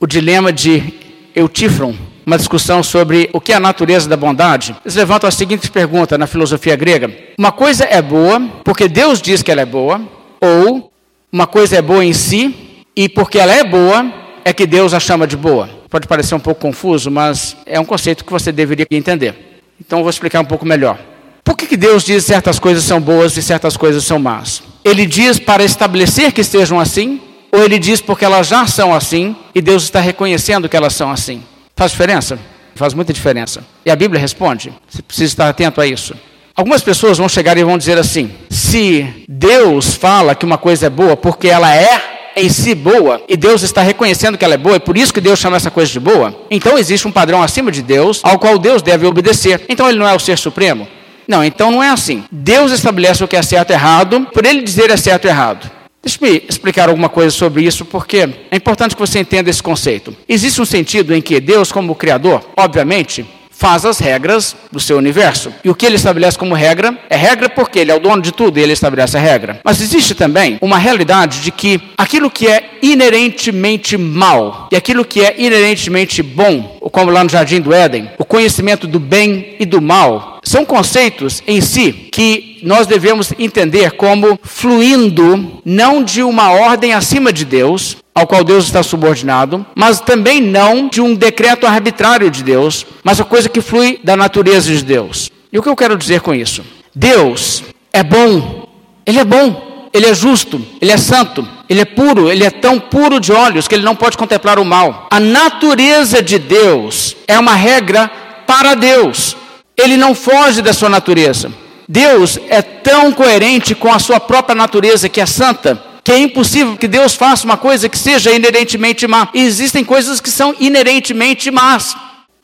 o dilema de Eutífron, uma discussão sobre o que é a natureza da bondade, eles levantam a seguinte pergunta na filosofia grega: uma coisa é boa porque Deus diz que ela é boa, ou uma coisa é boa em si e porque ela é boa é que Deus a chama de boa? Pode parecer um pouco confuso, mas é um conceito que você deveria entender. Então eu vou explicar um pouco melhor. Por que, que Deus diz que certas coisas são boas e certas coisas são más? Ele diz para estabelecer que estejam assim, ou ele diz porque elas já são assim e Deus está reconhecendo que elas são assim? Faz diferença? Faz muita diferença. E a Bíblia responde. Você precisa estar atento a isso. Algumas pessoas vão chegar e vão dizer assim: se Deus fala que uma coisa é boa porque ela é em si boa, e Deus está reconhecendo que ela é boa, e por isso que Deus chama essa coisa de boa, então existe um padrão acima de Deus, ao qual Deus deve obedecer. Então ele não é o ser supremo? Não, então não é assim. Deus estabelece o que é certo e errado, por ele dizer é certo e errado. Deixe-me explicar alguma coisa sobre isso, porque é importante que você entenda esse conceito. Existe um sentido em que Deus, como Criador, obviamente, faz as regras do seu universo. E o que ele estabelece como regra é regra porque ele é o dono de tudo e ele estabelece a regra. Mas existe também uma realidade de que aquilo que é inerentemente mal e aquilo que é inerentemente bom, como lá no Jardim do Éden, o conhecimento do bem e do mal, são conceitos em si que nós devemos entender como fluindo não de uma ordem acima de Deus, ao qual Deus está subordinado, mas também não de um decreto arbitrário de Deus, mas a coisa que flui da natureza de Deus. E o que eu quero dizer com isso? Deus é bom, Ele é bom, Ele é justo, Ele é santo, Ele é puro, Ele é tão puro de olhos que Ele não pode contemplar o mal. A natureza de Deus é uma regra para Deus, Ele não foge da sua natureza. Deus é tão coerente com a sua própria natureza que é santa que é impossível que Deus faça uma coisa que seja inerentemente má. E existem coisas que são inerentemente más.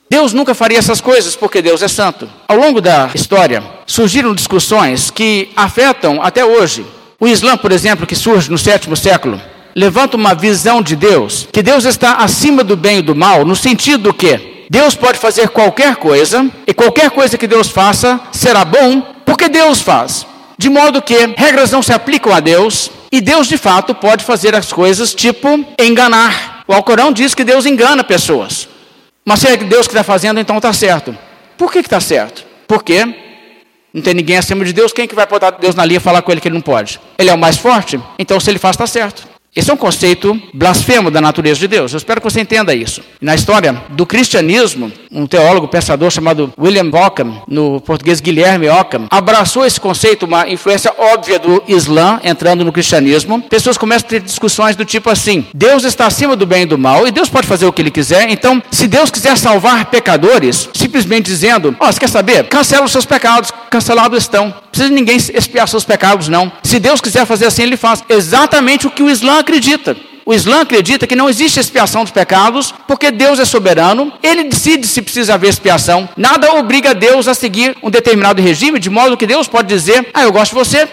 Deus nunca faria essas coisas porque Deus é santo. Ao longo da história, surgiram discussões que afetam até hoje. O Islã, por exemplo, que surge no sétimo século, levanta uma visão de Deus, que Deus está acima do bem e do mal, no sentido que Deus pode fazer qualquer coisa, e qualquer coisa que Deus faça será bom, porque Deus faz. De modo que regras não se aplicam a Deus, e Deus de fato pode fazer as coisas tipo enganar. O Alcorão diz que Deus engana pessoas. Mas se é Deus que está fazendo, então está certo. Por que está certo? Porque não tem ninguém acima de Deus. Quem é que vai botar Deus na linha e falar com ele que ele não pode? Ele é o mais forte? Então se ele faz, está certo. Esse é um conceito blasfemo da natureza de Deus. Eu espero que você entenda isso. Na história do cristianismo, um teólogo pensador chamado William Ockham, no português Guilherme Ockham, abraçou esse conceito, uma influência óbvia do Islã entrando no cristianismo. Pessoas começam a ter discussões do tipo assim: Deus está acima do bem e do mal e Deus pode fazer o que ele quiser. Então, se Deus quiser salvar pecadores, simplesmente dizendo: Ó, oh, você quer saber? Cancela os seus pecados, cancelados estão. Não precisa ninguém expiar seus pecados, não. Se Deus quiser fazer assim, ele faz. Exatamente o que o Islã acredita. O Islã acredita que não existe expiação dos pecados, porque Deus é soberano, ele decide se precisa haver expiação. Nada obriga Deus a seguir um determinado regime, de modo que Deus pode dizer: Ah, eu gosto de você,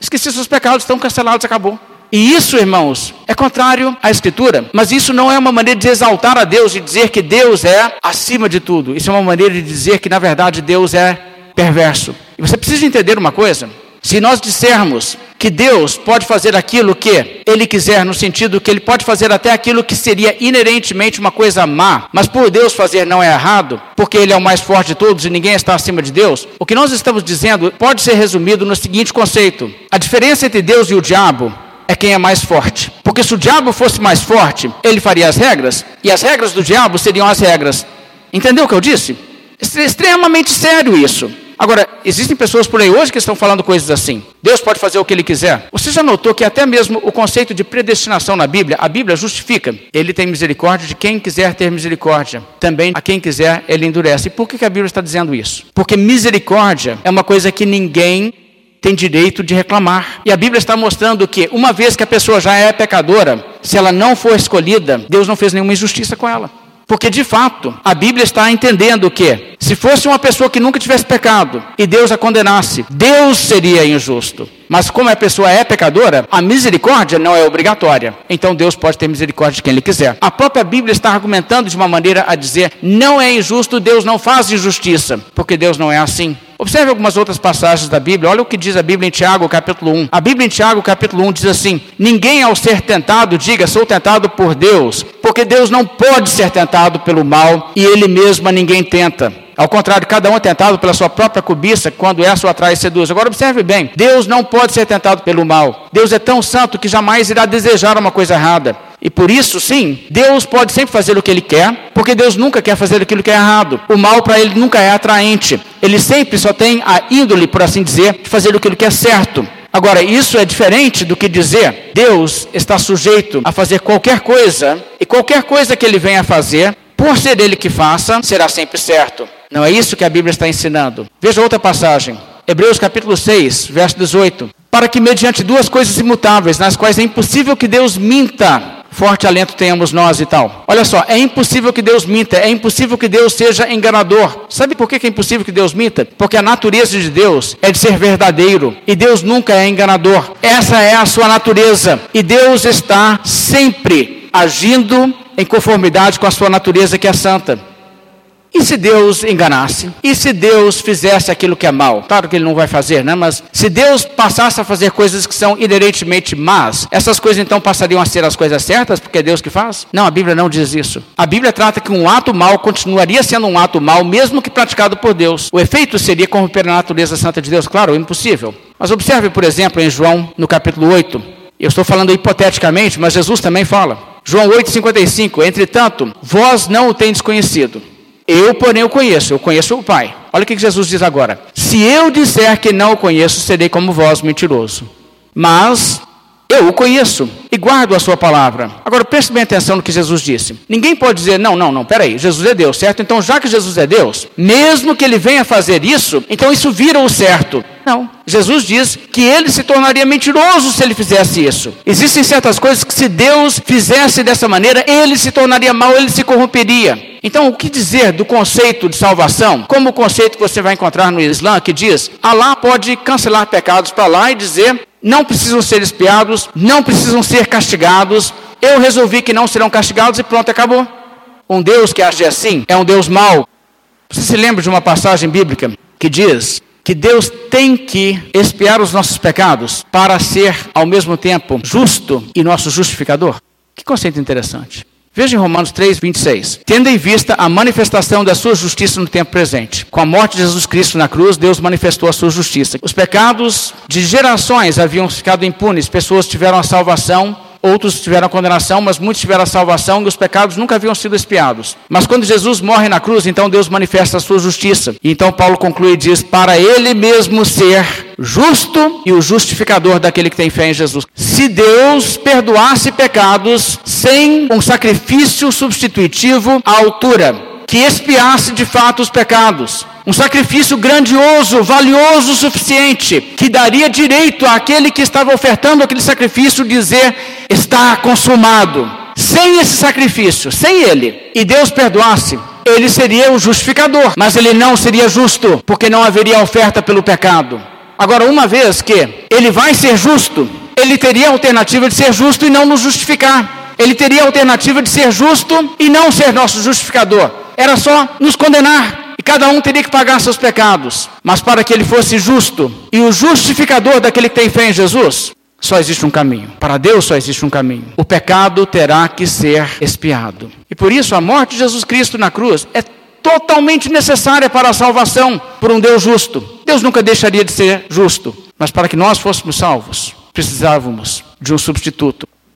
esqueci seus pecados, estão cancelados, acabou. E isso, irmãos, é contrário à Escritura, mas isso não é uma maneira de exaltar a Deus e dizer que Deus é acima de tudo. Isso é uma maneira de dizer que, na verdade, Deus é perverso. E você precisa entender uma coisa: se nós dissermos que Deus pode fazer aquilo que Ele quiser, no sentido que Ele pode fazer até aquilo que seria inerentemente uma coisa má, mas por Deus fazer não é errado, porque Ele é o mais forte de todos e ninguém está acima de Deus, o que nós estamos dizendo pode ser resumido no seguinte conceito: a diferença entre Deus e o diabo é quem é mais forte. Porque se o diabo fosse mais forte, ele faria as regras, e as regras do diabo seriam as regras. Entendeu o que eu disse? É extremamente sério isso. Agora, existem pessoas por aí hoje que estão falando coisas assim. Deus pode fazer o que ele quiser. Você já notou que até mesmo o conceito de predestinação na Bíblia, a Bíblia justifica. Ele tem misericórdia de quem quiser ter misericórdia. Também a quem quiser ele endurece. E por que a Bíblia está dizendo isso? Porque misericórdia é uma coisa que ninguém tem direito de reclamar. E a Bíblia está mostrando que, uma vez que a pessoa já é pecadora, se ela não for escolhida, Deus não fez nenhuma injustiça com ela. Porque de fato, a Bíblia está entendendo que, se fosse uma pessoa que nunca tivesse pecado e Deus a condenasse, Deus seria injusto. Mas como a pessoa é pecadora, a misericórdia não é obrigatória. Então Deus pode ter misericórdia de quem Ele quiser. A própria Bíblia está argumentando de uma maneira a dizer: não é injusto, Deus não faz injustiça, porque Deus não é assim. Observe algumas outras passagens da Bíblia. Olha o que diz a Bíblia em Tiago, capítulo 1. A Bíblia em Tiago, capítulo 1 diz assim: Ninguém ao ser tentado diga, sou tentado por Deus, porque Deus não pode ser tentado pelo mal e ele mesmo a ninguém tenta. Ao contrário, cada um é tentado pela sua própria cobiça, quando essa o atrai e seduz. Agora observe bem: Deus não pode ser tentado pelo mal. Deus é tão santo que jamais irá desejar uma coisa errada. E por isso, sim, Deus pode sempre fazer o que Ele quer, porque Deus nunca quer fazer aquilo que é errado. O mal para Ele nunca é atraente. Ele sempre só tem a índole, por assim dizer, de fazer aquilo que é certo. Agora, isso é diferente do que dizer Deus está sujeito a fazer qualquer coisa, e qualquer coisa que Ele venha a fazer, por ser Ele que faça, será sempre certo. Não é isso que a Bíblia está ensinando. Veja outra passagem. Hebreus capítulo 6, verso 18. Para que mediante duas coisas imutáveis, nas quais é impossível que Deus minta, forte alento tenhamos nós e tal. Olha só, é impossível que Deus minta, é impossível que Deus seja enganador. Sabe por que é impossível que Deus minta? Porque a natureza de Deus é de ser verdadeiro e Deus nunca é enganador. Essa é a sua natureza e Deus está sempre agindo em conformidade com a sua natureza que é santa. E se Deus enganasse? E se Deus fizesse aquilo que é mal? Claro que ele não vai fazer, né? Mas se Deus passasse a fazer coisas que são inerentemente más, essas coisas então passariam a ser as coisas certas, porque é Deus que faz? Não, a Bíblia não diz isso. A Bíblia trata que um ato mal continuaria sendo um ato mal, mesmo que praticado por Deus. O efeito seria corromper a natureza santa de Deus? Claro, impossível. Mas observe, por exemplo, em João, no capítulo 8. Eu estou falando hipoteticamente, mas Jesus também fala. João 8,55. Entretanto, vós não o tendes conhecido eu, porém, o conheço, eu conheço o Pai. Olha o que Jesus diz agora. Se eu disser que não o conheço, serei como vós, mentiroso. Mas eu o conheço e guardo a sua palavra. Agora preste bem atenção no que Jesus disse. Ninguém pode dizer, não, não, não, peraí, Jesus é Deus, certo? Então, já que Jesus é Deus, mesmo que ele venha fazer isso, então isso vira o certo. Não. Jesus diz que ele se tornaria mentiroso se ele fizesse isso. Existem certas coisas que, se Deus fizesse dessa maneira, ele se tornaria mal, ele se corromperia. Então, o que dizer do conceito de salvação? Como o conceito que você vai encontrar no Islã, que diz: Allah pode cancelar pecados para lá e dizer: não precisam ser espiados, não precisam ser castigados. Eu resolvi que não serão castigados e pronto, acabou. Um Deus que age assim é um Deus mau. Você se lembra de uma passagem bíblica que diz que Deus tem que expiar os nossos pecados para ser, ao mesmo tempo, justo e nosso justificador? Que conceito interessante. Veja em Romanos 3, 26. Tendo em vista a manifestação da sua justiça no tempo presente. Com a morte de Jesus Cristo na cruz, Deus manifestou a sua justiça. Os pecados de gerações haviam ficado impunes, pessoas tiveram a salvação outros tiveram a condenação, mas muitos tiveram a salvação e os pecados nunca haviam sido expiados. Mas quando Jesus morre na cruz, então Deus manifesta a sua justiça. E então Paulo conclui e diz: Para ele mesmo ser justo e o justificador daquele que tem fé em Jesus. Se Deus perdoasse pecados sem um sacrifício substitutivo à altura, que expiasse de fato os pecados. Um sacrifício grandioso, valioso o suficiente, que daria direito àquele que estava ofertando aquele sacrifício dizer: está consumado. Sem esse sacrifício, sem ele, e Deus perdoasse, ele seria o justificador, mas ele não seria justo, porque não haveria oferta pelo pecado. Agora, uma vez que ele vai ser justo, ele teria a alternativa de ser justo e não nos justificar. Ele teria a alternativa de ser justo e não ser nosso justificador era só nos condenar. E cada um teria que pagar seus pecados. Mas para que ele fosse justo e o justificador daquele que tem fé em Jesus, só existe um caminho. Para Deus só existe um caminho. O pecado terá que ser expiado. E por isso a morte de Jesus Cristo na cruz é totalmente necessária para a salvação por um Deus justo. Deus nunca deixaria de ser justo, mas para que nós fôssemos salvos, precisávamos de um substituto.